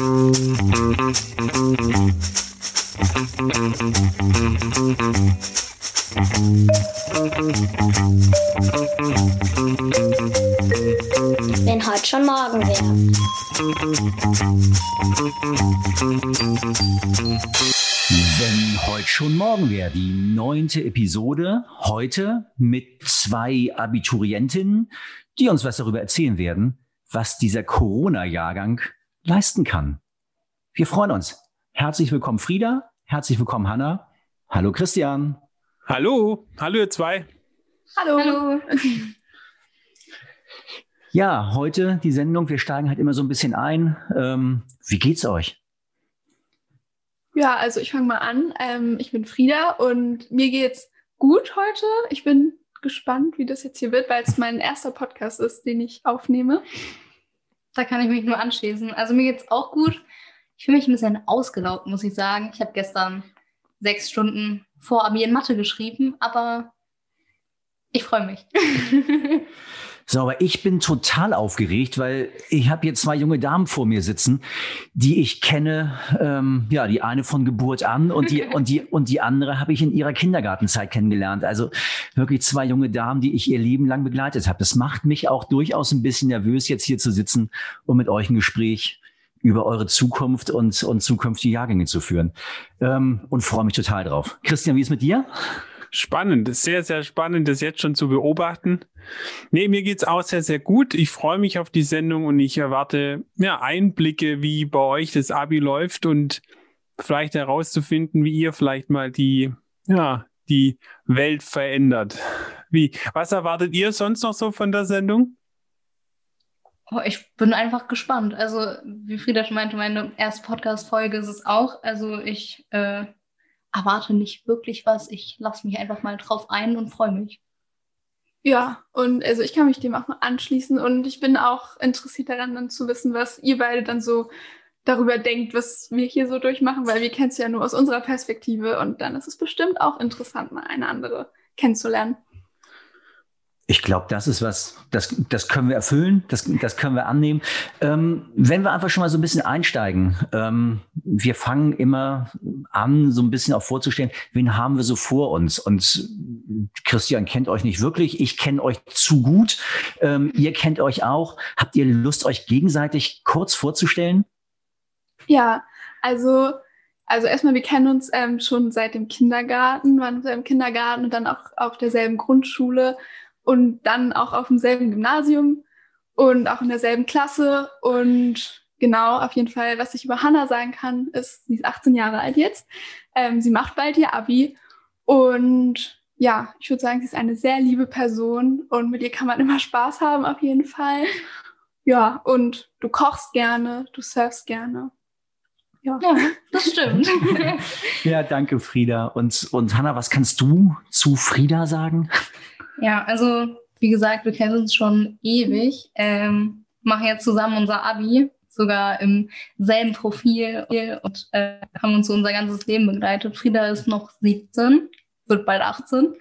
Wenn heute schon morgen wäre. Wenn heute schon morgen wäre, die neunte Episode, heute mit zwei Abiturientinnen, die uns was darüber erzählen werden, was dieser Corona-Jahrgang leisten kann. Wir freuen uns. Herzlich willkommen Frieda, herzlich willkommen Hanna. Hallo Christian. Hallo, hallo ihr zwei. Hallo. Hallo. Ja, heute die Sendung, wir steigen halt immer so ein bisschen ein. Ähm, wie geht's euch? Ja, also ich fange mal an. Ähm, ich bin Frieda und mir geht's gut heute. Ich bin gespannt, wie das jetzt hier wird, weil es mein erster Podcast ist, den ich aufnehme. Da kann ich mich nur anschließen. Also mir geht's auch gut. Ich fühle mich ein bisschen ausgelaugt, muss ich sagen. Ich habe gestern sechs Stunden vor Abi in Mathe geschrieben, aber ich freue mich. So, aber ich bin total aufgeregt, weil ich habe hier zwei junge Damen vor mir sitzen, die ich kenne, ähm, ja, die eine von Geburt an und die und die und die andere habe ich in ihrer Kindergartenzeit kennengelernt. Also wirklich zwei junge Damen, die ich ihr Leben lang begleitet habe. Das macht mich auch durchaus ein bisschen nervös, jetzt hier zu sitzen und mit euch ein Gespräch über eure Zukunft und, und zukünftige Jahrgänge zu führen. Ähm, und freue mich total drauf. Christian, wie ist mit dir? Spannend, sehr, sehr spannend, das jetzt schon zu beobachten. Nee, mir geht's auch sehr, sehr gut. Ich freue mich auf die Sendung und ich erwarte ja, Einblicke, wie bei euch das Abi läuft und vielleicht herauszufinden, wie ihr vielleicht mal die, ja, die Welt verändert. Wie, was erwartet ihr sonst noch so von der Sendung? Ich bin einfach gespannt. Also, wie Frieda schon meinte, meine erste Podcast-Folge ist es auch. Also, ich äh, erwarte nicht wirklich was. Ich lasse mich einfach mal drauf ein und freue mich. Ja, und also ich kann mich dem auch mal anschließen und ich bin auch interessiert daran, dann zu wissen, was ihr beide dann so darüber denkt, was wir hier so durchmachen, weil wir kennen es ja nur aus unserer Perspektive und dann ist es bestimmt auch interessant, mal eine andere kennenzulernen. Ich glaube, das ist was, das, das können wir erfüllen, das, das können wir annehmen. Ähm, wenn wir einfach schon mal so ein bisschen einsteigen, ähm, wir fangen immer an, so ein bisschen auch vorzustellen, wen haben wir so vor uns? Und Christian kennt euch nicht wirklich, ich kenne euch zu gut, ähm, ihr kennt euch auch. Habt ihr Lust, euch gegenseitig kurz vorzustellen? Ja, also also erstmal, wir kennen uns ähm, schon seit dem Kindergarten, waren im Kindergarten und dann auch auf derselben Grundschule und dann auch auf demselben Gymnasium und auch in derselben Klasse. Und genau, auf jeden Fall, was ich über Hannah sagen kann, ist, sie ist 18 Jahre alt jetzt. Ähm, sie macht bald ihr Abi. Und ja, ich würde sagen, sie ist eine sehr liebe Person und mit ihr kann man immer Spaß haben, auf jeden Fall. Ja, und du kochst gerne, du surfst gerne. Ja, ja das stimmt. ja, danke, Frieda. Und, und Hanna, was kannst du zu Frieda sagen? Ja, also wie gesagt, wir kennen uns schon ewig, ähm, machen jetzt zusammen unser Abi, sogar im selben Profil und äh, haben uns so unser ganzes Leben begleitet. Frieda ist noch 17, wird bald 18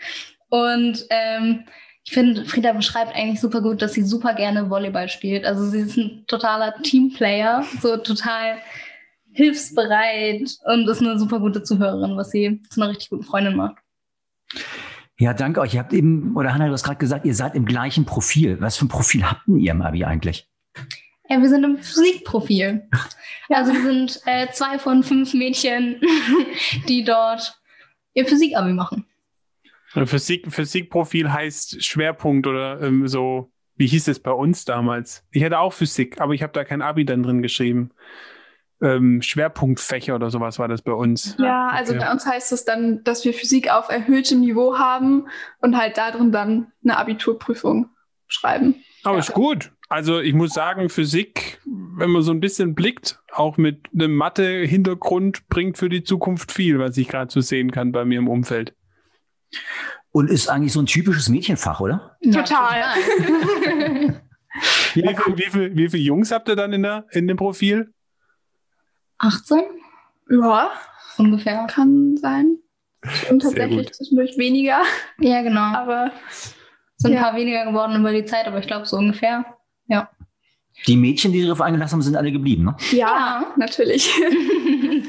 und ähm, ich finde, Frieda beschreibt eigentlich super gut, dass sie super gerne Volleyball spielt. Also sie ist ein totaler Teamplayer, so total hilfsbereit und ist eine super gute Zuhörerin, was sie zu einer richtig guten Freundin macht. Ja, danke euch. Ihr habt eben, oder Hanna, du hast gerade gesagt, ihr seid im gleichen Profil. Was für ein Profil habt ihr im Abi eigentlich? Ja, wir sind im Physikprofil. Also wir sind äh, zwei von fünf Mädchen, die dort ihr Physik-Abi machen. Physik, Physikprofil heißt Schwerpunkt oder ähm, so, wie hieß es bei uns damals? Ich hatte auch Physik, aber ich habe da kein Abi dann drin geschrieben ähm, Schwerpunktfächer oder sowas war das bei uns. Ja, also okay. bei uns heißt es dann, dass wir Physik auf erhöhtem Niveau haben und halt darin dann eine Abiturprüfung schreiben. Aber ja. ist gut. Also ich muss sagen, Physik, wenn man so ein bisschen blickt, auch mit einem Mathe-Hintergrund, bringt für die Zukunft viel, was ich gerade so sehen kann bei mir im Umfeld. Und ist eigentlich so ein typisches Mädchenfach, oder? Ja, total. wie, viel, wie, viel, wie viele Jungs habt ihr dann in, der, in dem Profil? 18? Ja. Ungefähr. Kann sein. Und tatsächlich zwischendurch weniger. Ja, genau. Aber sind ja. ein paar weniger geworden über die Zeit, aber ich glaube so ungefähr. Ja. Die Mädchen, die darauf eingelassen haben, sind alle geblieben, ne? Ja, ja. natürlich.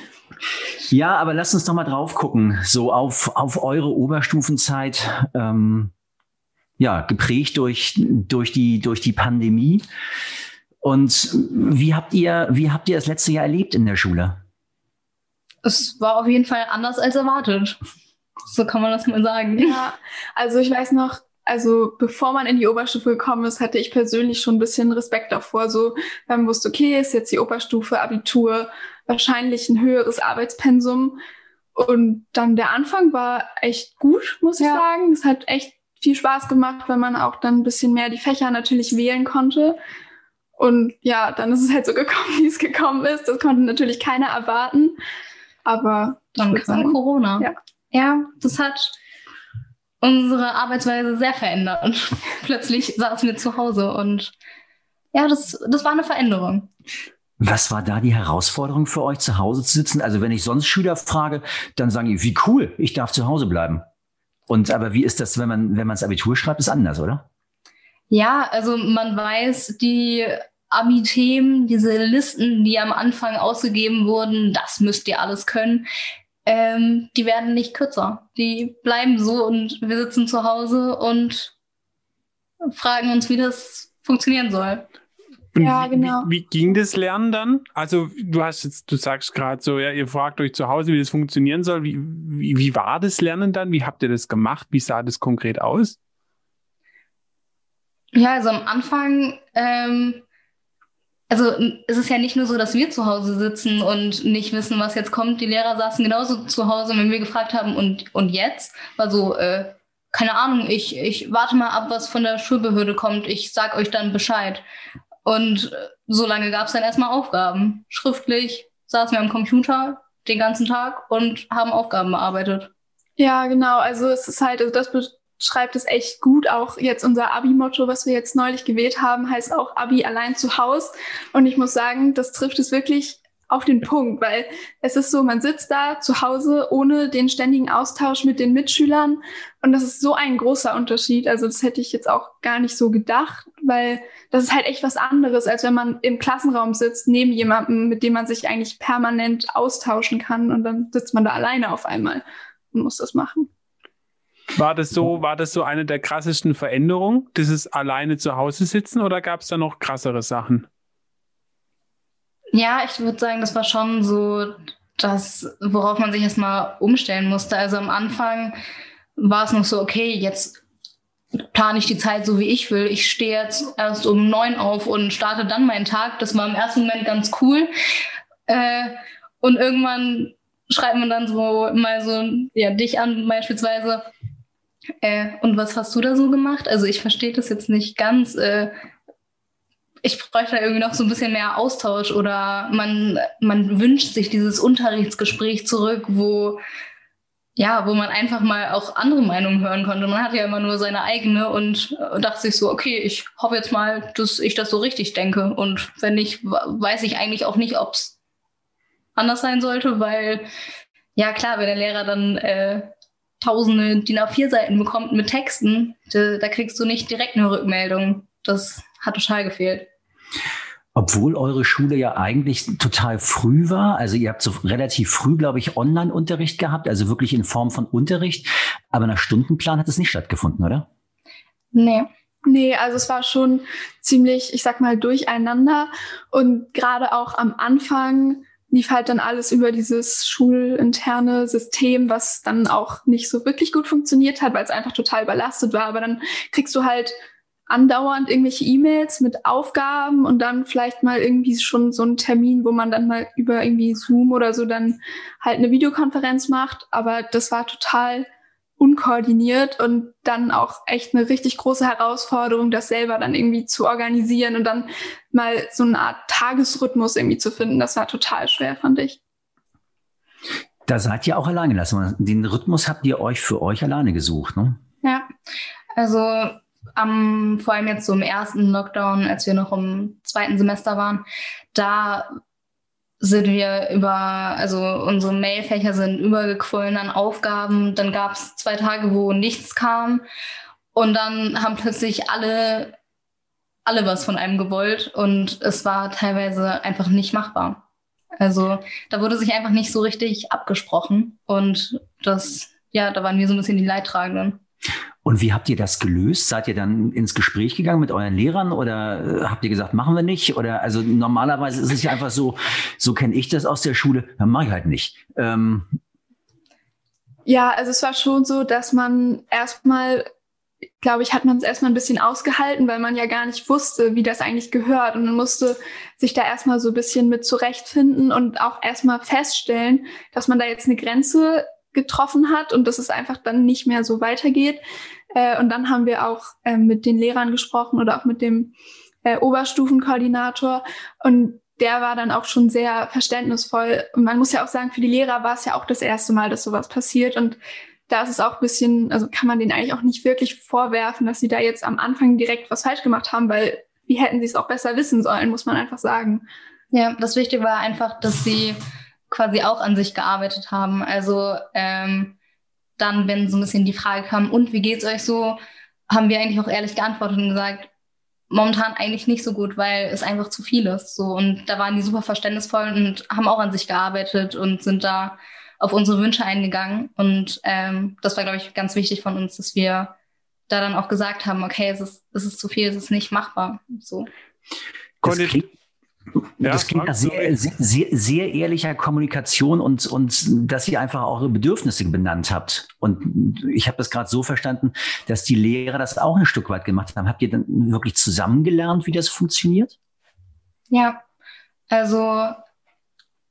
ja, aber lasst uns doch mal drauf gucken, so auf, auf eure Oberstufenzeit, ähm, ja, geprägt durch, durch, die, durch die Pandemie. Und wie habt ihr, wie habt ihr das letzte Jahr erlebt in der Schule? Es war auf jeden Fall anders als erwartet. So kann man das mal sagen. Ja, also ich weiß noch, also bevor man in die Oberstufe gekommen ist, hatte ich persönlich schon ein bisschen Respekt davor. So, wenn man wusste, okay, ist jetzt die Oberstufe, Abitur, wahrscheinlich ein höheres Arbeitspensum. Und dann der Anfang war echt gut, muss ich ja. sagen. Es hat echt viel Spaß gemacht, weil man auch dann ein bisschen mehr die Fächer natürlich wählen konnte. Und ja, dann ist es halt so gekommen, wie es gekommen ist. Das konnte natürlich keiner erwarten. Aber dann kam sagen, Corona. Ja. ja, das hat unsere Arbeitsweise sehr verändert. Plötzlich saßen wir zu Hause und ja, das, das war eine Veränderung. Was war da die Herausforderung für euch, zu Hause zu sitzen? Also wenn ich sonst Schüler frage, dann sagen die, wie cool, ich darf zu Hause bleiben. Und aber wie ist das, wenn man, wenn man das Abitur schreibt, ist anders, oder? Ja, also man weiß, die Abi-Themen, diese Listen, die am Anfang ausgegeben wurden, das müsst ihr alles können, ähm, die werden nicht kürzer. Die bleiben so und wir sitzen zu Hause und fragen uns, wie das funktionieren soll. Und ja, genau. Wie, wie, ging das Lernen dann? Also du hast jetzt, du sagst gerade so, ja, ihr fragt euch zu Hause, wie das funktionieren soll. Wie, wie, wie war das Lernen dann? Wie habt ihr das gemacht? Wie sah das konkret aus? Ja, also am Anfang, ähm, also es ist ja nicht nur so, dass wir zu Hause sitzen und nicht wissen, was jetzt kommt. Die Lehrer saßen genauso zu Hause, wenn wir gefragt haben, und, und jetzt? War so, äh, keine Ahnung, ich, ich warte mal ab, was von der Schulbehörde kommt. Ich sag euch dann Bescheid. Und äh, so lange gab es dann erstmal Aufgaben. Schriftlich saßen wir am Computer den ganzen Tag und haben Aufgaben bearbeitet. Ja, genau. Also es ist halt, also das beschreibt es echt gut. Auch jetzt unser Abi-Motto, was wir jetzt neulich gewählt haben, heißt auch Abi allein zu Haus. Und ich muss sagen, das trifft es wirklich auf den Punkt, weil es ist so, man sitzt da zu Hause ohne den ständigen Austausch mit den Mitschülern und das ist so ein großer Unterschied. Also das hätte ich jetzt auch gar nicht so gedacht, weil das ist halt echt was anderes, als wenn man im Klassenraum sitzt, neben jemandem, mit dem man sich eigentlich permanent austauschen kann und dann sitzt man da alleine auf einmal und muss das machen. War das so, war das so eine der krassesten Veränderungen, dieses alleine zu Hause sitzen oder gab es da noch krassere Sachen? Ja, ich würde sagen, das war schon so das, worauf man sich erstmal umstellen musste. Also am Anfang war es noch so, okay, jetzt plane ich die Zeit so, wie ich will. Ich stehe jetzt erst um neun auf und starte dann meinen Tag. Das war im ersten Moment ganz cool. Äh, und irgendwann schreibt man dann so mal so, ja, dich an beispielsweise. Äh, und was hast du da so gemacht? Also ich verstehe das jetzt nicht ganz. Äh, ich bräuchte da irgendwie noch so ein bisschen mehr Austausch oder man, man wünscht sich dieses Unterrichtsgespräch zurück, wo, ja, wo man einfach mal auch andere Meinungen hören konnte. Man hat ja immer nur seine eigene und dachte sich so, okay, ich hoffe jetzt mal, dass ich das so richtig denke. Und wenn nicht, weiß ich eigentlich auch nicht, ob es anders sein sollte, weil, ja klar, wenn der Lehrer dann äh, tausende DIN A4-Seiten bekommt mit Texten, da, da kriegst du nicht direkt eine Rückmeldung. Das hat total gefehlt. Obwohl eure Schule ja eigentlich total früh war. Also ihr habt so relativ früh, glaube ich, Online-Unterricht gehabt, also wirklich in Form von Unterricht. Aber nach Stundenplan hat es nicht stattgefunden, oder? Nee. Nee, also es war schon ziemlich, ich sag mal, durcheinander. Und gerade auch am Anfang lief halt dann alles über dieses schulinterne System, was dann auch nicht so wirklich gut funktioniert hat, weil es einfach total überlastet war. Aber dann kriegst du halt andauernd irgendwelche E-Mails mit Aufgaben und dann vielleicht mal irgendwie schon so einen Termin, wo man dann mal über irgendwie Zoom oder so dann halt eine Videokonferenz macht. Aber das war total unkoordiniert und dann auch echt eine richtig große Herausforderung, das selber dann irgendwie zu organisieren und dann mal so eine Art Tagesrhythmus irgendwie zu finden. Das war total schwer, fand ich. Da seid ihr auch alleine gelassen. Den Rhythmus habt ihr euch für euch alleine gesucht, ne? Ja, also am, vor allem jetzt so im ersten Lockdown, als wir noch im zweiten Semester waren, da sind wir über, also unsere Mailfächer sind übergequollen an Aufgaben. Dann gab es zwei Tage, wo nichts kam. Und dann haben plötzlich alle alle was von einem gewollt und es war teilweise einfach nicht machbar. Also da wurde sich einfach nicht so richtig abgesprochen und das, ja, da waren wir so ein bisschen die Leidtragenden. Und wie habt ihr das gelöst? Seid ihr dann ins Gespräch gegangen mit euren Lehrern oder äh, habt ihr gesagt, machen wir nicht? Oder also normalerweise ist es ja einfach so, so kenne ich das aus der Schule, dann mache ich halt nicht. Ähm ja, also es war schon so, dass man erstmal glaube ich, hat man es erstmal ein bisschen ausgehalten, weil man ja gar nicht wusste, wie das eigentlich gehört. Und man musste sich da erstmal so ein bisschen mit zurechtfinden und auch erstmal feststellen, dass man da jetzt eine Grenze getroffen hat und dass es einfach dann nicht mehr so weitergeht. Äh, und dann haben wir auch äh, mit den Lehrern gesprochen oder auch mit dem äh, Oberstufenkoordinator. Und der war dann auch schon sehr verständnisvoll. Und man muss ja auch sagen, für die Lehrer war es ja auch das erste Mal, dass sowas passiert. Und da ist es auch ein bisschen, also kann man denen eigentlich auch nicht wirklich vorwerfen, dass sie da jetzt am Anfang direkt was falsch gemacht haben, weil wie hätten sie es auch besser wissen sollen, muss man einfach sagen. Ja, das Wichtige war einfach, dass sie quasi auch an sich gearbeitet haben. Also ähm, dann, wenn so ein bisschen die Frage kam, und wie geht's euch so, haben wir eigentlich auch ehrlich geantwortet und gesagt, momentan eigentlich nicht so gut, weil es einfach zu viel ist. So und da waren die super verständnisvoll und haben auch an sich gearbeitet und sind da auf unsere Wünsche eingegangen. Und ähm, das war, glaube ich, ganz wichtig von uns, dass wir da dann auch gesagt haben, okay, es ist, es ist zu viel, es ist nicht machbar. So. Das klingt, ja, das klingt nach sehr, sehr, sehr, ehrlicher Kommunikation und, und dass ihr einfach auch eure Bedürfnisse benannt habt. Und ich habe das gerade so verstanden, dass die Lehrer das auch ein Stück weit gemacht haben. Habt ihr dann wirklich zusammengelernt, wie das funktioniert? Ja, also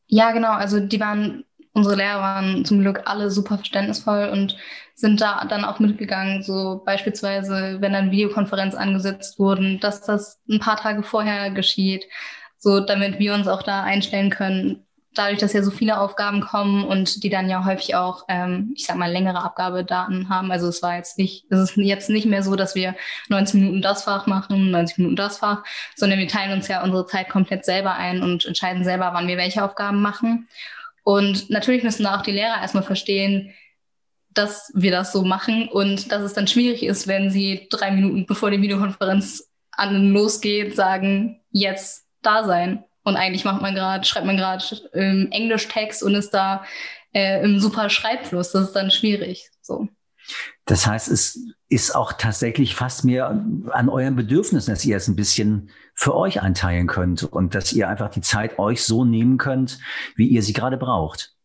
ja, genau. Also die waren unsere Lehrer waren zum Glück alle super verständnisvoll und sind da dann auch mitgegangen. So beispielsweise, wenn dann Videokonferenz angesetzt wurden, dass das ein paar Tage vorher geschieht, so damit wir uns auch da einstellen können. Dadurch, dass ja so viele Aufgaben kommen und die dann ja häufig auch, ähm, ich sag mal, längere Abgabedaten haben. Also es war jetzt nicht, es ist jetzt nicht mehr so, dass wir 90 Minuten das Fach machen, 90 Minuten das Fach, sondern wir teilen uns ja unsere Zeit komplett selber ein und entscheiden selber, wann wir welche Aufgaben machen. Und natürlich müssen auch die Lehrer erstmal verstehen, dass wir das so machen und dass es dann schwierig ist, wenn sie drei Minuten bevor die Videokonferenz an losgeht, sagen, jetzt da sein. Und eigentlich macht man gerade, schreibt man gerade ähm, Englisch-Text und ist da äh, im super Schreibfluss. Das ist dann schwierig. So. Das heißt, es ist auch tatsächlich fast mehr an euren Bedürfnissen, dass ihr es ein bisschen für euch einteilen könnt und dass ihr einfach die Zeit euch so nehmen könnt, wie ihr sie gerade braucht.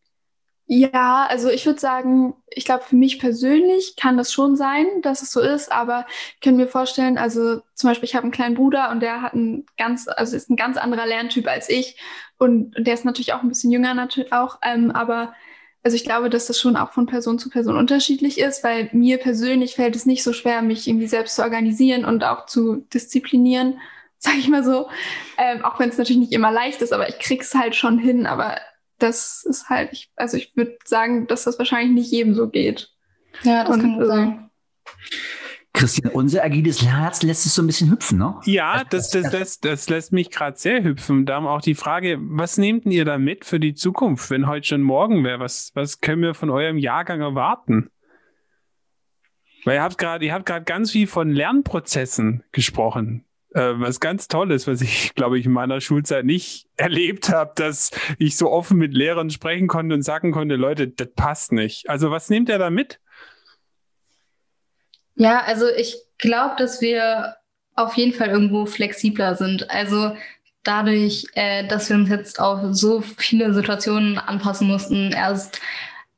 Ja, also ich würde sagen, ich glaube, für mich persönlich kann das schon sein, dass es so ist, aber ich kann mir vorstellen, also zum Beispiel, ich habe einen kleinen Bruder und der hat einen ganz, also ist ein ganz anderer Lerntyp als ich und der ist natürlich auch ein bisschen jünger natürlich auch, ähm, aber also ich glaube, dass das schon auch von Person zu Person unterschiedlich ist, weil mir persönlich fällt es nicht so schwer, mich irgendwie selbst zu organisieren und auch zu disziplinieren, sage ich mal so. Ähm, auch wenn es natürlich nicht immer leicht ist, aber ich krieg's halt schon hin. Aber das ist halt, ich, also ich würde sagen, dass das wahrscheinlich nicht jedem so geht. Ja, das und, kann gut sein. Christian, unser agiles Herz lässt es so ein bisschen hüpfen, ne? Ja, das, das, das, das lässt mich gerade sehr hüpfen. Darum auch die Frage, was nehmt ihr da mit für die Zukunft, wenn heute schon morgen wäre? Was, was können wir von eurem Jahrgang erwarten? Weil ihr habt gerade, ihr habt gerade ganz viel von Lernprozessen gesprochen. Äh, was ganz Tolles, was ich, glaube ich, in meiner Schulzeit nicht erlebt habe, dass ich so offen mit Lehrern sprechen konnte und sagen konnte, Leute, das passt nicht. Also was nehmt ihr da mit? Ja, also ich glaube, dass wir auf jeden Fall irgendwo flexibler sind. Also dadurch, äh, dass wir uns jetzt auf so viele Situationen anpassen mussten, erst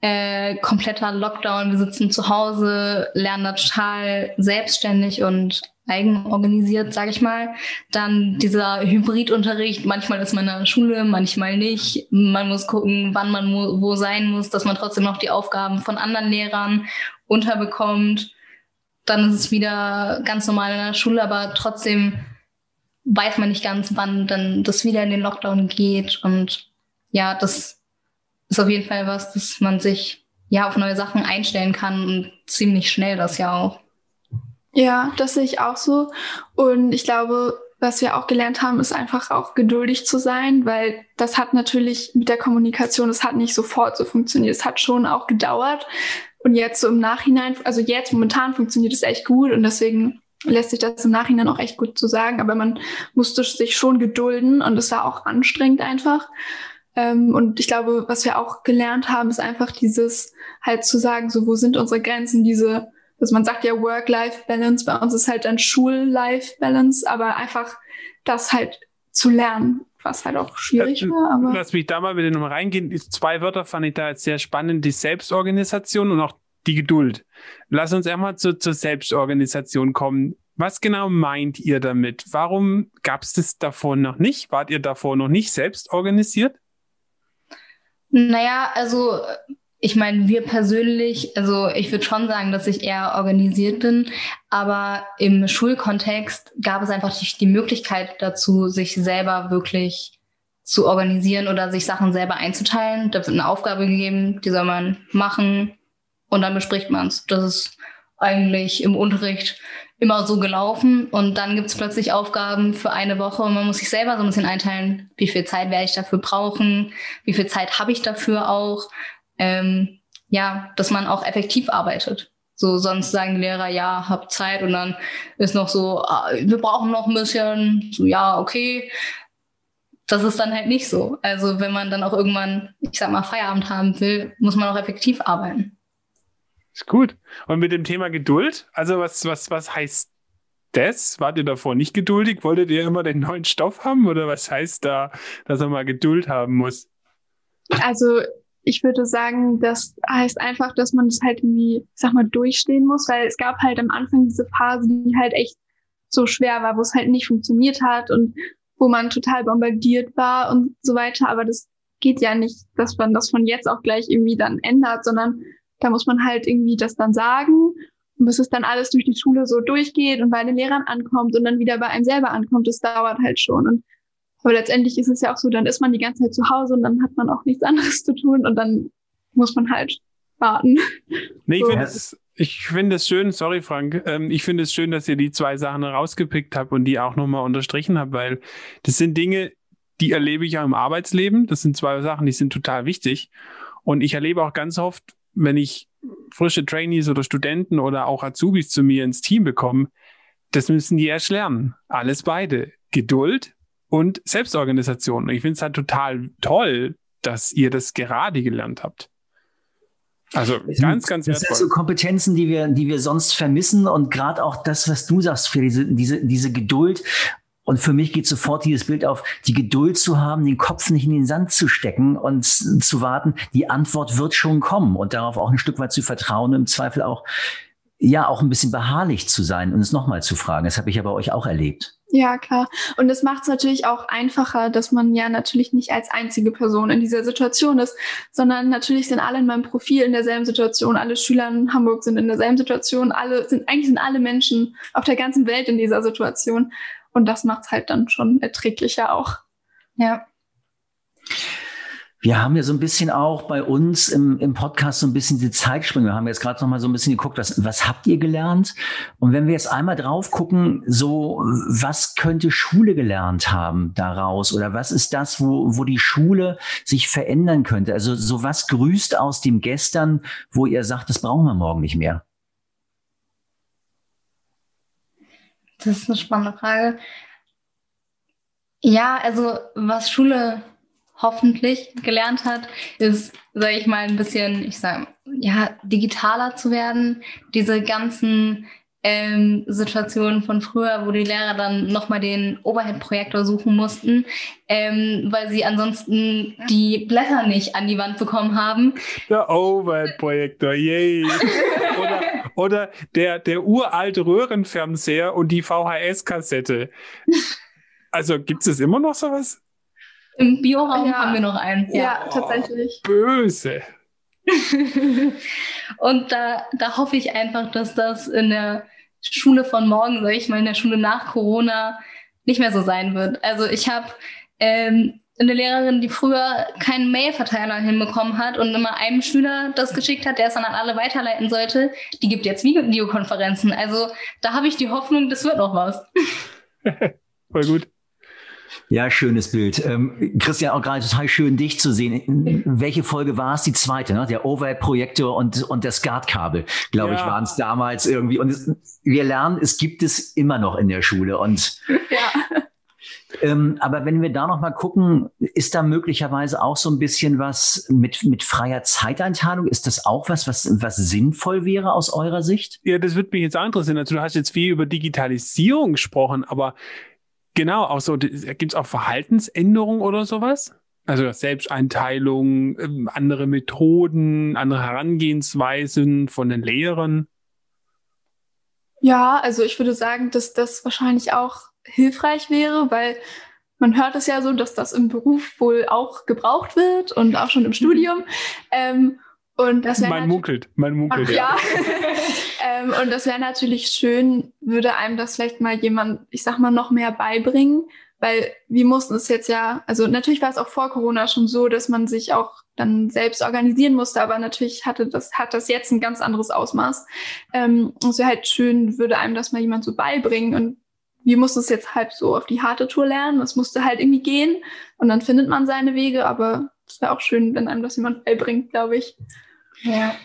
äh, kompletter Lockdown, wir sitzen zu Hause, lernen total selbstständig und eigenorganisiert, sage ich mal. Dann dieser Hybridunterricht, manchmal ist man in der Schule, manchmal nicht. Man muss gucken, wann man wo sein muss, dass man trotzdem noch die Aufgaben von anderen Lehrern unterbekommt dann ist es wieder ganz normal in der Schule, aber trotzdem weiß man nicht ganz, wann dann das wieder in den Lockdown geht. Und ja, das ist auf jeden Fall was, dass man sich ja auf neue Sachen einstellen kann und ziemlich schnell das ja auch. Ja, das sehe ich auch so. Und ich glaube, was wir auch gelernt haben, ist einfach auch geduldig zu sein, weil das hat natürlich mit der Kommunikation, es hat nicht sofort so funktioniert. Es hat schon auch gedauert. Und jetzt so im Nachhinein, also jetzt momentan funktioniert es echt gut und deswegen lässt sich das im Nachhinein auch echt gut zu sagen, aber man musste sich schon gedulden und es war auch anstrengend einfach. Ähm, und ich glaube, was wir auch gelernt haben, ist einfach dieses halt zu sagen, so wo sind unsere Grenzen, diese, also man sagt ja Work-Life-Balance, bei uns ist halt dann Schul-Life-Balance, aber einfach das halt zu lernen, was halt auch schwierig äh, war. Aber Lass mich da mal wieder nochmal reingehen. Zwei Wörter fand ich da jetzt sehr spannend, die Selbstorganisation und auch die Geduld. Lass uns einmal zu, zur Selbstorganisation kommen. Was genau meint ihr damit? Warum gab es das davor noch nicht? Wart ihr davor noch nicht selbst organisiert? Naja, also ich meine, wir persönlich, also ich würde schon sagen, dass ich eher organisiert bin, aber im Schulkontext gab es einfach die, die Möglichkeit dazu, sich selber wirklich zu organisieren oder sich Sachen selber einzuteilen. Da wird eine Aufgabe gegeben, die soll man machen und dann bespricht man es. Das ist eigentlich im Unterricht immer so gelaufen und dann gibt es plötzlich Aufgaben für eine Woche und man muss sich selber so ein bisschen einteilen, wie viel Zeit werde ich dafür brauchen, wie viel Zeit habe ich dafür auch, ähm, ja, dass man auch effektiv arbeitet. So, sonst sagen die Lehrer, ja, hab Zeit und dann ist noch so, ah, wir brauchen noch ein bisschen, so, ja, okay. Das ist dann halt nicht so. Also, wenn man dann auch irgendwann, ich sag mal, Feierabend haben will, muss man auch effektiv arbeiten. Ist gut. Und mit dem Thema Geduld, also was, was, was heißt das? Wart ihr davor nicht geduldig? Wolltet ihr immer den neuen Stoff haben oder was heißt da, dass er mal Geduld haben muss? Also ich würde sagen, das heißt einfach, dass man das halt irgendwie, ich sag mal, durchstehen muss, weil es gab halt am Anfang diese Phase, die halt echt so schwer war, wo es halt nicht funktioniert hat und wo man total bombardiert war und so weiter. Aber das geht ja nicht, dass man das von jetzt auch gleich irgendwie dann ändert, sondern da muss man halt irgendwie das dann sagen. Und bis es dann alles durch die Schule so durchgeht und bei den Lehrern ankommt und dann wieder bei einem selber ankommt, das dauert halt schon. Und, aber letztendlich ist es ja auch so, dann ist man die ganze Zeit zu Hause und dann hat man auch nichts anderes zu tun und dann muss man halt warten. Nee, ich so. finde es ich finde es schön, sorry Frank, ähm, ich finde es schön, dass ihr die zwei Sachen rausgepickt habt und die auch nochmal unterstrichen habt, weil das sind Dinge, die erlebe ich auch im Arbeitsleben. Das sind zwei Sachen, die sind total wichtig. Und ich erlebe auch ganz oft, wenn ich frische Trainees oder Studenten oder auch Azubis zu mir ins Team bekomme, das müssen die erst lernen. Alles beide. Geduld und Selbstorganisation. Und ich finde es halt total toll, dass ihr das gerade gelernt habt. Also ganz, ganz Das wertvoll. sind so Kompetenzen, die wir, die wir sonst vermissen und gerade auch das, was du sagst, für diese, diese, diese Geduld und für mich geht sofort dieses Bild auf, die Geduld zu haben, den Kopf nicht in den Sand zu stecken und zu warten, die Antwort wird schon kommen und darauf auch ein Stück weit zu vertrauen, im Zweifel auch, ja, auch ein bisschen beharrlich zu sein und es nochmal zu fragen. Das habe ich ja bei euch auch erlebt. Ja, klar. Und es macht es natürlich auch einfacher, dass man ja natürlich nicht als einzige Person in dieser Situation ist, sondern natürlich sind alle in meinem Profil in derselben Situation. Alle Schüler in Hamburg sind in derselben Situation. Alle sind, eigentlich sind alle Menschen auf der ganzen Welt in dieser Situation. Und das macht es halt dann schon erträglicher auch. Ja. Wir haben ja so ein bisschen auch bei uns im, im Podcast so ein bisschen die Zeitsprünge. Wir haben jetzt gerade noch mal so ein bisschen geguckt, was, was habt ihr gelernt? Und wenn wir jetzt einmal drauf gucken, so was könnte Schule gelernt haben daraus? Oder was ist das, wo, wo die Schule sich verändern könnte? Also so was grüßt aus dem Gestern, wo ihr sagt, das brauchen wir morgen nicht mehr? Das ist eine spannende Frage. Ja, also was Schule hoffentlich gelernt hat, ist, sage ich mal, ein bisschen, ich sage, ja, digitaler zu werden. Diese ganzen ähm, Situationen von früher, wo die Lehrer dann nochmal den Overhead-Projektor suchen mussten, ähm, weil sie ansonsten die Blätter nicht an die Wand bekommen haben. Der Overhead-Projektor, yay! oder, oder der, der uralte Röhrenfernseher und die VHS-Kassette. Also gibt es immer noch sowas? Im Bioraum ja. haben wir noch einen. Ja, ja tatsächlich. Böse. und da, da hoffe ich einfach, dass das in der Schule von morgen, sag ich mal, in der Schule nach Corona nicht mehr so sein wird. Also ich habe ähm, eine Lehrerin, die früher keinen Mailverteiler hinbekommen hat und immer einem Schüler das geschickt hat, der es dann an alle weiterleiten sollte, die gibt jetzt Videokonferenzen. Also da habe ich die Hoffnung, das wird noch was. Voll gut. Ja, schönes Bild. Ähm, Christian, auch gerade total schön, dich zu sehen. Welche Folge war es? Die zweite, ne? Der Overhead-Projektor und, und das SCART-Kabel, glaube ja. ich, waren es damals irgendwie. Und es, wir lernen, es gibt es immer noch in der Schule. Und ja. Ähm, aber wenn wir da noch mal gucken, ist da möglicherweise auch so ein bisschen was mit, mit freier Zeiteinteilung? Ist das auch was, was, was sinnvoll wäre aus eurer Sicht? Ja, das würde mich jetzt auch interessieren. Also du hast jetzt viel über Digitalisierung gesprochen, aber genau, auch so, gibt es auch Verhaltensänderungen oder sowas? Also Selbsteinteilung, ähm, andere Methoden, andere Herangehensweisen von den Lehrern? Ja, also ich würde sagen, dass das wahrscheinlich auch hilfreich wäre, weil man hört es ja so, dass das im Beruf wohl auch gebraucht wird und auch schon im Studium. Ähm, und das man munkelt, man munkelt. Ach, ja. ähm, und das wäre natürlich schön, würde einem das vielleicht mal jemand, ich sag mal, noch mehr beibringen, weil wir mussten es jetzt ja, also natürlich war es auch vor Corona schon so, dass man sich auch dann selbst organisieren musste, aber natürlich hatte das, hat das jetzt ein ganz anderes Ausmaß. Ähm, es wäre halt schön, würde einem das mal jemand so beibringen und wir mussten es jetzt halt so auf die harte Tour lernen. Es musste halt irgendwie gehen und dann findet man seine Wege, aber es wäre auch schön, wenn einem das jemand beibringt, glaube ich. Ja.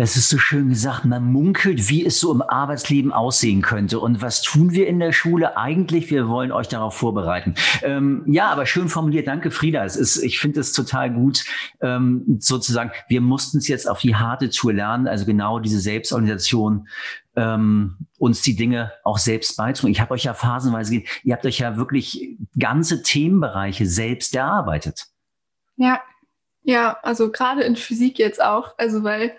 Es ist so schön gesagt, man munkelt, wie es so im Arbeitsleben aussehen könnte. Und was tun wir in der Schule? Eigentlich, wir wollen euch darauf vorbereiten. Ähm, ja, aber schön formuliert. Danke, Frieda. Es ist, ich finde es total gut, ähm, sozusagen, wir mussten es jetzt auf die harte Tour lernen, also genau diese Selbstorganisation, ähm, uns die Dinge auch selbst beizubringen. Ich habe euch ja phasenweise, ihr habt euch ja wirklich ganze Themenbereiche selbst erarbeitet. Ja, ja, also gerade in Physik jetzt auch, also weil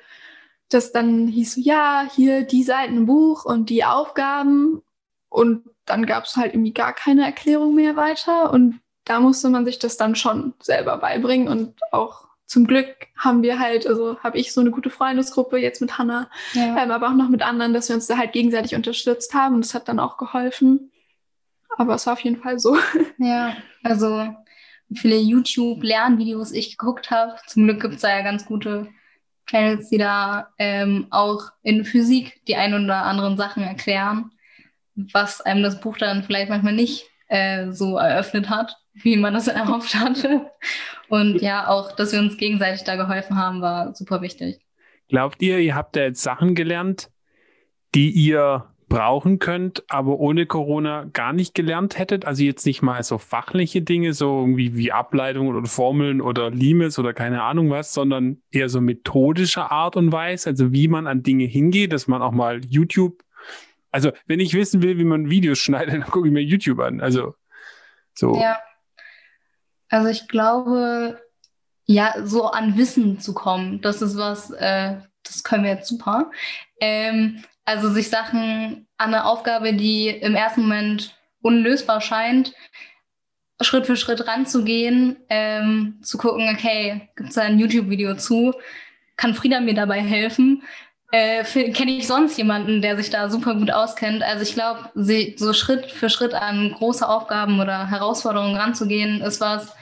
das dann hieß so, ja, hier die Seiten im Buch und die Aufgaben und dann gab es halt irgendwie gar keine Erklärung mehr weiter und da musste man sich das dann schon selber beibringen und auch zum Glück haben wir halt, also habe ich so eine gute Freundesgruppe jetzt mit Hannah, ja. ähm, aber auch noch mit anderen, dass wir uns da halt gegenseitig unterstützt haben und das hat dann auch geholfen. Aber es war auf jeden Fall so. Ja, also viele YouTube-Lernvideos ich geguckt habe. Zum Glück gibt es da ja ganz gute Channels, die da ähm, auch in Physik die ein oder anderen Sachen erklären, was einem das Buch dann vielleicht manchmal nicht äh, so eröffnet hat, wie man das erhofft hatte. Und ja, auch, dass wir uns gegenseitig da geholfen haben, war super wichtig. Glaubt ihr, ihr habt da jetzt Sachen gelernt, die ihr brauchen könnt, aber ohne Corona gar nicht gelernt hättet? Also jetzt nicht mal so fachliche Dinge, so irgendwie wie Ableitungen oder Formeln oder Limes oder keine Ahnung was, sondern eher so methodische Art und Weise, also wie man an Dinge hingeht, dass man auch mal YouTube, also wenn ich wissen will, wie man Videos schneidet, dann gucke ich mir YouTube an. Also so. Ja. Also ich glaube, ja, so an Wissen zu kommen, das ist was, äh, das können wir jetzt super. Ähm, also sich Sachen an eine Aufgabe, die im ersten Moment unlösbar scheint, Schritt für Schritt ranzugehen, ähm, zu gucken, okay, gibt es da ein YouTube-Video zu? Kann Frieda mir dabei helfen? Äh, Kenne ich sonst jemanden, der sich da super gut auskennt? Also ich glaube, so Schritt für Schritt an große Aufgaben oder Herausforderungen ranzugehen, ist was,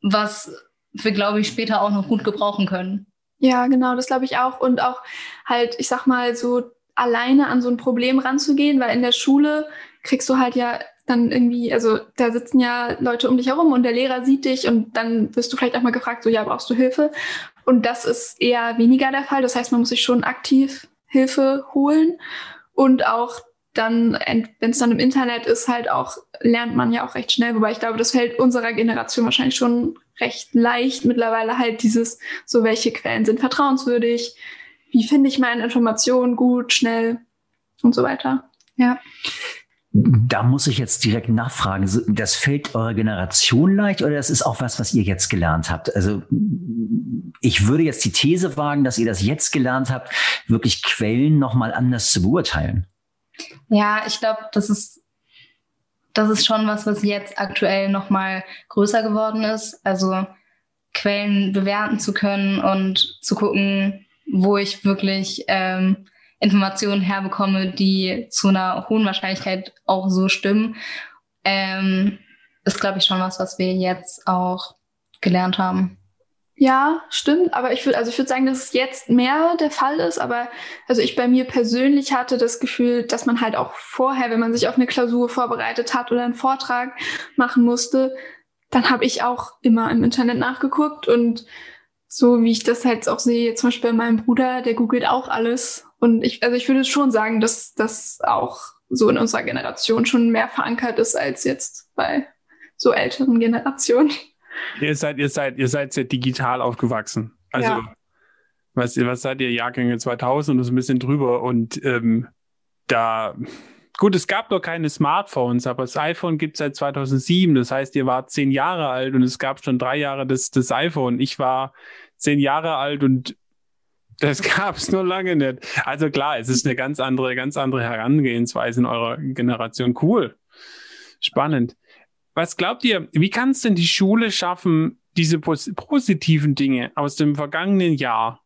was wir, glaube ich, später auch noch gut gebrauchen können. Ja, genau, das glaube ich auch. Und auch halt, ich sag mal, so alleine an so ein Problem ranzugehen, weil in der Schule kriegst du halt ja dann irgendwie, also da sitzen ja Leute um dich herum und der Lehrer sieht dich und dann wirst du vielleicht auch mal gefragt, so ja, brauchst du Hilfe? Und das ist eher weniger der Fall. Das heißt, man muss sich schon aktiv Hilfe holen und auch dann, wenn es dann im Internet ist, halt auch, lernt man ja auch recht schnell. Wobei ich glaube, das fällt unserer Generation wahrscheinlich schon recht leicht mittlerweile halt dieses, so welche Quellen sind vertrauenswürdig, wie finde ich meine Informationen gut, schnell und so weiter. Ja. Da muss ich jetzt direkt nachfragen. Das fällt eurer Generation leicht oder das ist auch was, was ihr jetzt gelernt habt? Also ich würde jetzt die These wagen, dass ihr das jetzt gelernt habt, wirklich Quellen nochmal anders zu beurteilen. Ja, ich glaube, das ist, das ist schon was, was jetzt aktuell nochmal größer geworden ist. Also Quellen bewerten zu können und zu gucken, wo ich wirklich ähm, Informationen herbekomme, die zu einer hohen Wahrscheinlichkeit auch so stimmen, ähm, ist, glaube ich, schon was, was wir jetzt auch gelernt haben. Ja, stimmt. Aber ich würde, also ich würde sagen, dass es jetzt mehr der Fall ist. Aber also ich bei mir persönlich hatte das Gefühl, dass man halt auch vorher, wenn man sich auf eine Klausur vorbereitet hat oder einen Vortrag machen musste, dann habe ich auch immer im Internet nachgeguckt und so wie ich das halt auch sehe, zum Beispiel bei meinem Bruder, der googelt auch alles. Und ich, also ich würde schon sagen, dass das auch so in unserer Generation schon mehr verankert ist als jetzt bei so älteren Generationen. Ihr seid, ihr seid, ihr seid sehr digital aufgewachsen. Also, ja. was, was seid ihr? Jahrgänge 2000 und so ein bisschen drüber und ähm, da, gut, es gab doch keine Smartphones, aber das iPhone gibt es seit 2007. Das heißt, ihr wart zehn Jahre alt und es gab schon drei Jahre das, das iPhone. Ich war zehn Jahre alt und das gab es nur lange nicht. Also klar, es ist eine ganz andere, ganz andere Herangehensweise in eurer Generation. Cool. Spannend. Was glaubt ihr, wie kann es denn die Schule schaffen, diese pos positiven Dinge aus dem vergangenen Jahr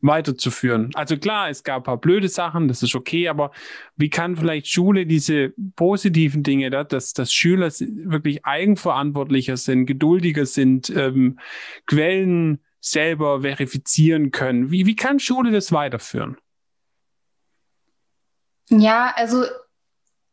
weiterzuführen? Also klar, es gab ein paar blöde Sachen, das ist okay, aber wie kann vielleicht Schule diese positiven Dinge, dass, dass Schüler wirklich eigenverantwortlicher sind, geduldiger sind, ähm, Quellen selber verifizieren können? Wie, wie kann Schule das weiterführen? Ja, also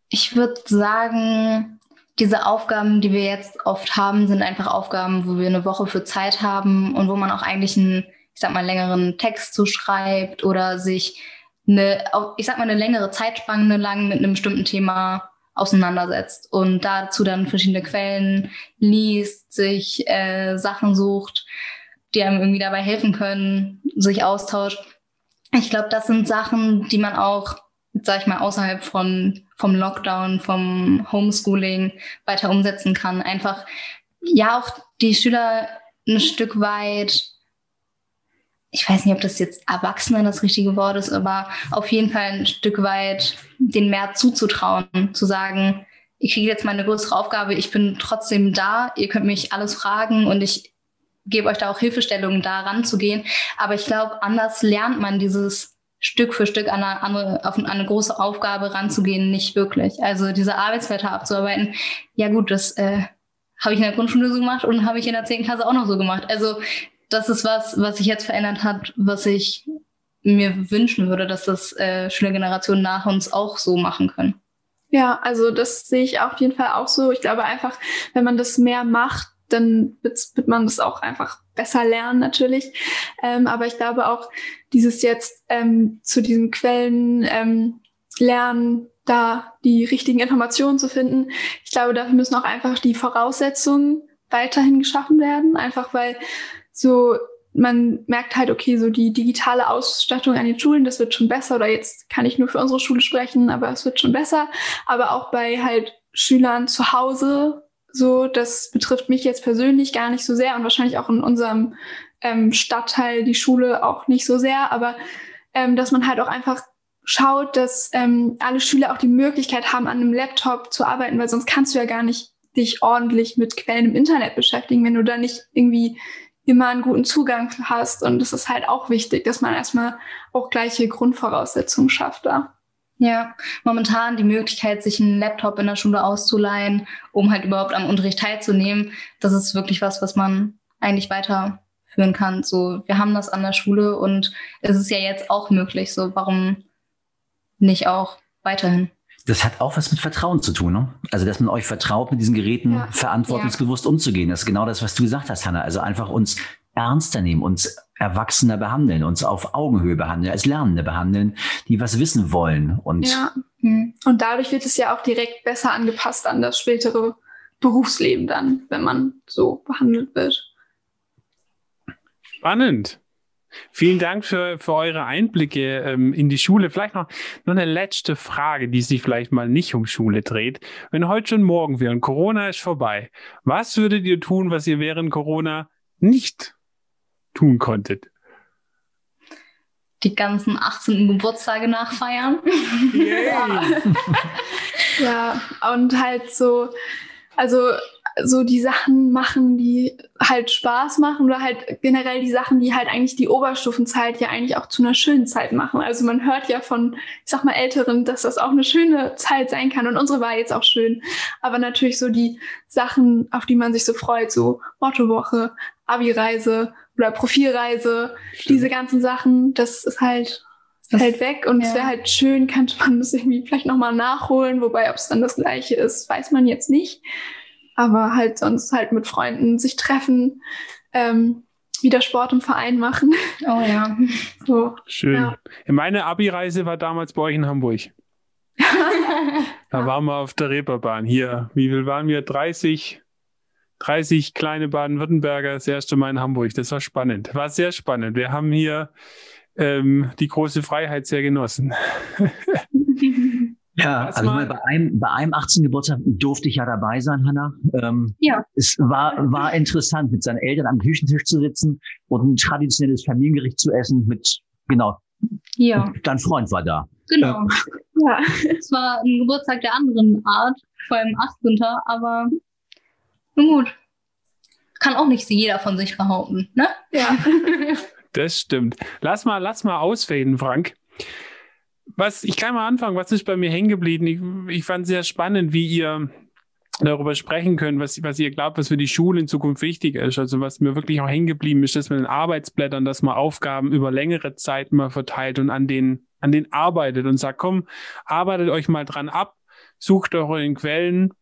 ich würde sagen, diese Aufgaben, die wir jetzt oft haben, sind einfach Aufgaben, wo wir eine Woche für Zeit haben und wo man auch eigentlich einen, ich sag mal, längeren Text zuschreibt oder sich eine, ich sag mal, eine längere Zeitspanne lang mit einem bestimmten Thema auseinandersetzt und dazu dann verschiedene Quellen liest, sich äh, Sachen sucht, die einem irgendwie dabei helfen können, sich austauscht. Ich glaube, das sind Sachen, die man auch sag ich mal, außerhalb von, vom Lockdown, vom Homeschooling weiter umsetzen kann. Einfach, ja, auch die Schüler ein Stück weit, ich weiß nicht, ob das jetzt Erwachsene das richtige Wort ist, aber auf jeden Fall ein Stück weit den mehr zuzutrauen, zu sagen, ich kriege jetzt mal eine größere Aufgabe, ich bin trotzdem da, ihr könnt mich alles fragen und ich gebe euch da auch Hilfestellungen, da ranzugehen. Aber ich glaube, anders lernt man dieses Stück für Stück an eine, andere, auf eine große Aufgabe ranzugehen, nicht wirklich. Also diese Arbeitsblätter abzuarbeiten, ja gut, das äh, habe ich in der Grundschule so gemacht und habe ich in der 10. Klasse auch noch so gemacht. Also das ist was, was sich jetzt verändert hat, was ich mir wünschen würde, dass das äh, Schülergenerationen nach uns auch so machen können. Ja, also das sehe ich auf jeden Fall auch so. Ich glaube einfach, wenn man das mehr macht, dann wird, wird man das auch einfach besser lernen natürlich. Ähm, aber ich glaube auch, dieses jetzt ähm, zu diesen Quellen ähm, lernen, da die richtigen Informationen zu finden. Ich glaube, dafür müssen auch einfach die Voraussetzungen weiterhin geschaffen werden, einfach weil so man merkt halt, okay, so die digitale Ausstattung an den Schulen, das wird schon besser. Oder jetzt kann ich nur für unsere Schule sprechen, aber es wird schon besser. Aber auch bei halt Schülern zu Hause so, das betrifft mich jetzt persönlich gar nicht so sehr und wahrscheinlich auch in unserem ähm, Stadtteil die Schule auch nicht so sehr, aber ähm, dass man halt auch einfach schaut, dass ähm, alle Schüler auch die Möglichkeit haben, an einem Laptop zu arbeiten, weil sonst kannst du ja gar nicht dich ordentlich mit Quellen im Internet beschäftigen, wenn du da nicht irgendwie immer einen guten Zugang hast. Und das ist halt auch wichtig, dass man erstmal auch gleiche Grundvoraussetzungen schafft da. Ja, momentan die Möglichkeit, sich einen Laptop in der Schule auszuleihen, um halt überhaupt am Unterricht teilzunehmen, das ist wirklich was, was man eigentlich weiterführen kann. So, wir haben das an der Schule und es ist ja jetzt auch möglich. So, warum nicht auch weiterhin? Das hat auch was mit Vertrauen zu tun, ne? Also, dass man euch vertraut, mit diesen Geräten ja. verantwortungsbewusst ja. umzugehen. Das ist genau das, was du gesagt hast, Hanna. Also einfach uns ernster nehmen, uns erwachsener behandeln, uns auf Augenhöhe behandeln, als Lernende behandeln, die was wissen wollen. Und, ja. Hm. und dadurch wird es ja auch direkt besser angepasst an das spätere Berufsleben dann, wenn man so behandelt wird. Spannend. Vielen Dank für, für eure Einblicke ähm, in die Schule. Vielleicht noch, noch eine letzte Frage, die sich vielleicht mal nicht um Schule dreht. Wenn heute schon morgen wäre und Corona ist vorbei, was würdet ihr tun, was ihr während Corona nicht tun konntet? Die ganzen 18. Geburtstage nachfeiern. ja. ja, und halt so Also so die Sachen machen, die halt Spaß machen oder halt generell die Sachen, die halt eigentlich die Oberstufenzeit ja eigentlich auch zu einer schönen Zeit machen. Also man hört ja von, ich sag mal, Älteren, dass das auch eine schöne Zeit sein kann und unsere war jetzt auch schön. Aber natürlich so die Sachen, auf die man sich so freut, so Mottowoche, Abi-Reise oder Profilreise, Stimmt. diese ganzen Sachen, das ist halt das fällt weg und ja. es wäre halt schön, könnte man das irgendwie vielleicht nochmal nachholen, wobei ob es dann das gleiche ist, weiß man jetzt nicht aber halt sonst halt mit Freunden sich treffen, ähm, wieder Sport im Verein machen. Oh ja. So, Schön. Ja. Meine Abi-Reise war damals bei euch in Hamburg. da waren wir auf der Reeperbahn. Hier, wie viel waren wir? 30, 30 kleine Baden-Württemberger das erste Mal in Hamburg. Das war spannend. War sehr spannend. Wir haben hier ähm, die große Freiheit sehr genossen. Ja, also mal bei einem, bei einem 18. Geburtstag durfte ich ja dabei sein, Hanna. Ähm, ja. Es war, war interessant, mit seinen Eltern am Küchentisch zu sitzen und ein traditionelles Familiengericht zu essen mit, genau. Ja. Dein Freund war da. Genau. Ähm. Ja. Es war ein Geburtstag der anderen Art, vor allem 18. Aber nun gut. Kann auch nicht jeder von sich behaupten, ne? Ja. Das stimmt. Lass mal, lass mal ausfaden, Frank was, ich kann mal anfangen, was ist bei mir hängen geblieben? Ich, ich fand sehr spannend, wie ihr darüber sprechen könnt, was, was ihr glaubt, was für die Schule in Zukunft wichtig ist. Also was mir wirklich auch hängen geblieben ist, dass man in Arbeitsblättern, dass man Aufgaben über längere Zeit mal verteilt und an den, an den arbeitet und sagt, komm, arbeitet euch mal dran ab, sucht eure Quellen,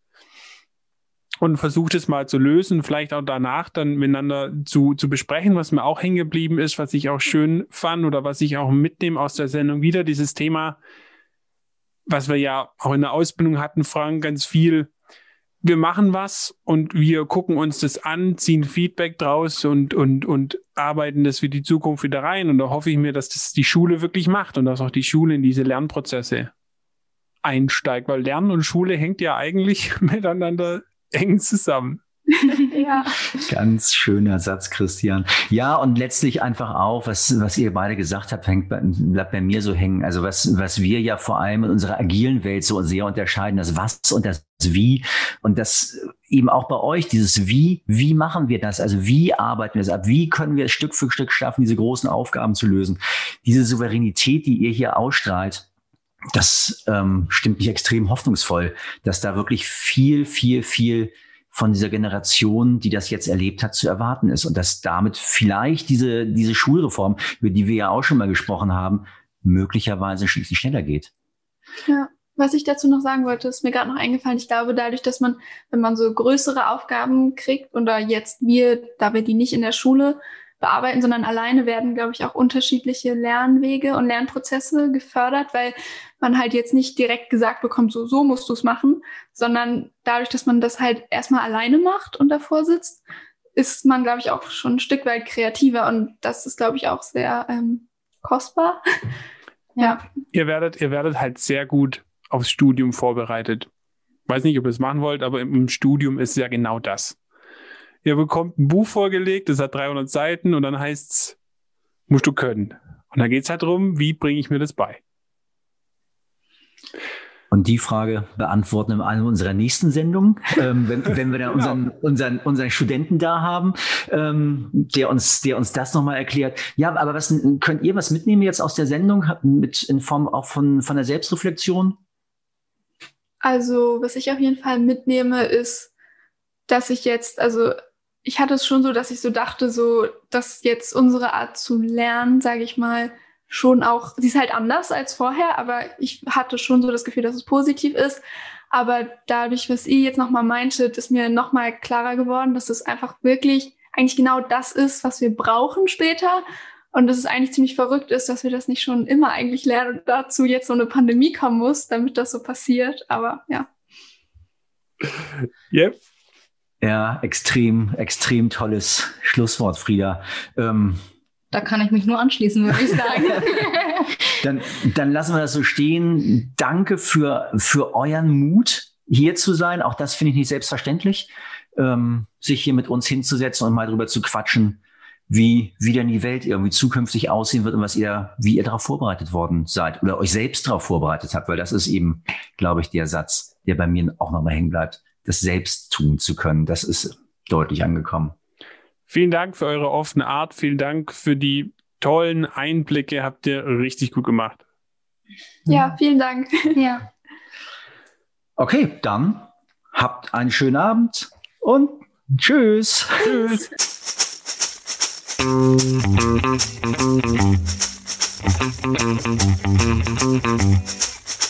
und versucht es mal zu lösen, vielleicht auch danach dann miteinander zu, zu besprechen, was mir auch hängen geblieben ist, was ich auch schön fand oder was ich auch mitnehme aus der Sendung wieder, dieses Thema, was wir ja auch in der Ausbildung hatten, Frank, ganz viel. Wir machen was und wir gucken uns das an, ziehen Feedback draus und, und, und arbeiten das für die Zukunft wieder rein. Und da hoffe ich mir, dass das die Schule wirklich macht und dass auch die Schule in diese Lernprozesse einsteigt, weil Lernen und Schule hängt ja eigentlich miteinander eng zusammen. ja. Ganz schöner Satz, Christian. Ja, und letztlich einfach auch, was, was ihr beide gesagt habt, hängt bei, bleibt bei mir so hängen. Also was, was wir ja vor allem in unserer agilen Welt so sehr unterscheiden, das Was und das Wie. Und das eben auch bei euch, dieses Wie, wie machen wir das? Also wie arbeiten wir es ab? Wie können wir es Stück für Stück schaffen, diese großen Aufgaben zu lösen? Diese Souveränität, die ihr hier ausstrahlt, das ähm, stimmt mich extrem hoffnungsvoll, dass da wirklich viel, viel, viel von dieser Generation, die das jetzt erlebt hat, zu erwarten ist und dass damit vielleicht diese, diese Schulreform, über die wir ja auch schon mal gesprochen haben, möglicherweise schließlich schneller geht. Ja, was ich dazu noch sagen wollte, ist mir gerade noch eingefallen. Ich glaube, dadurch, dass man, wenn man so größere Aufgaben kriegt oder jetzt wir, da wir die nicht in der Schule bearbeiten, sondern alleine werden, glaube ich, auch unterschiedliche Lernwege und Lernprozesse gefördert, weil man halt jetzt nicht direkt gesagt bekommt, so, so musst du es machen, sondern dadurch, dass man das halt erstmal alleine macht und davor sitzt, ist man, glaube ich, auch schon ein Stück weit kreativer und das ist, glaube ich, auch sehr ähm, kostbar. ja. Ihr werdet, ihr werdet halt sehr gut aufs Studium vorbereitet. Weiß nicht, ob ihr es machen wollt, aber im, im Studium ist ja genau das. Ihr bekommt ein Buch vorgelegt, das hat 300 Seiten und dann heißt es, musst du können. Und da geht es halt darum, wie bringe ich mir das bei? Und die Frage beantworten in einer unserer nächsten Sendungen, ähm, wenn, wenn wir dann genau. unseren, unseren, unseren Studenten da haben, ähm, der uns, der uns das nochmal erklärt. Ja, aber was könnt ihr was mitnehmen jetzt aus der Sendung mit in Form auch von, von der Selbstreflexion? Also, was ich auf jeden Fall mitnehme, ist, dass ich jetzt, also ich hatte es schon so, dass ich so dachte, so, dass jetzt unsere Art zu lernen, sage ich mal, schon auch, sie ist halt anders als vorher, aber ich hatte schon so das Gefühl, dass es positiv ist. Aber dadurch, was ihr jetzt nochmal meintet, ist mir nochmal klarer geworden, dass es einfach wirklich eigentlich genau das ist, was wir brauchen später. Und dass es eigentlich ziemlich verrückt ist, dass wir das nicht schon immer eigentlich lernen und dazu jetzt so eine Pandemie kommen muss, damit das so passiert. Aber ja. Yep. Ja, extrem, extrem tolles Schlusswort, Frieda. Ähm, da kann ich mich nur anschließen, würde ich sagen. dann, dann lassen wir das so stehen. Danke für, für euren Mut, hier zu sein. Auch das finde ich nicht selbstverständlich, ähm, sich hier mit uns hinzusetzen und mal drüber zu quatschen, wie, wie denn die Welt irgendwie zukünftig aussehen wird und was ihr, wie ihr darauf vorbereitet worden seid oder euch selbst darauf vorbereitet habt, weil das ist eben, glaube ich, der Satz, der bei mir auch nochmal hängen bleibt. Das selbst tun zu können. Das ist deutlich angekommen. Vielen Dank für eure offene Art. Vielen Dank für die tollen Einblicke. Habt ihr richtig gut gemacht. Ja, vielen Dank. Ja. Okay, dann habt einen schönen Abend und tschüss. Tschüss.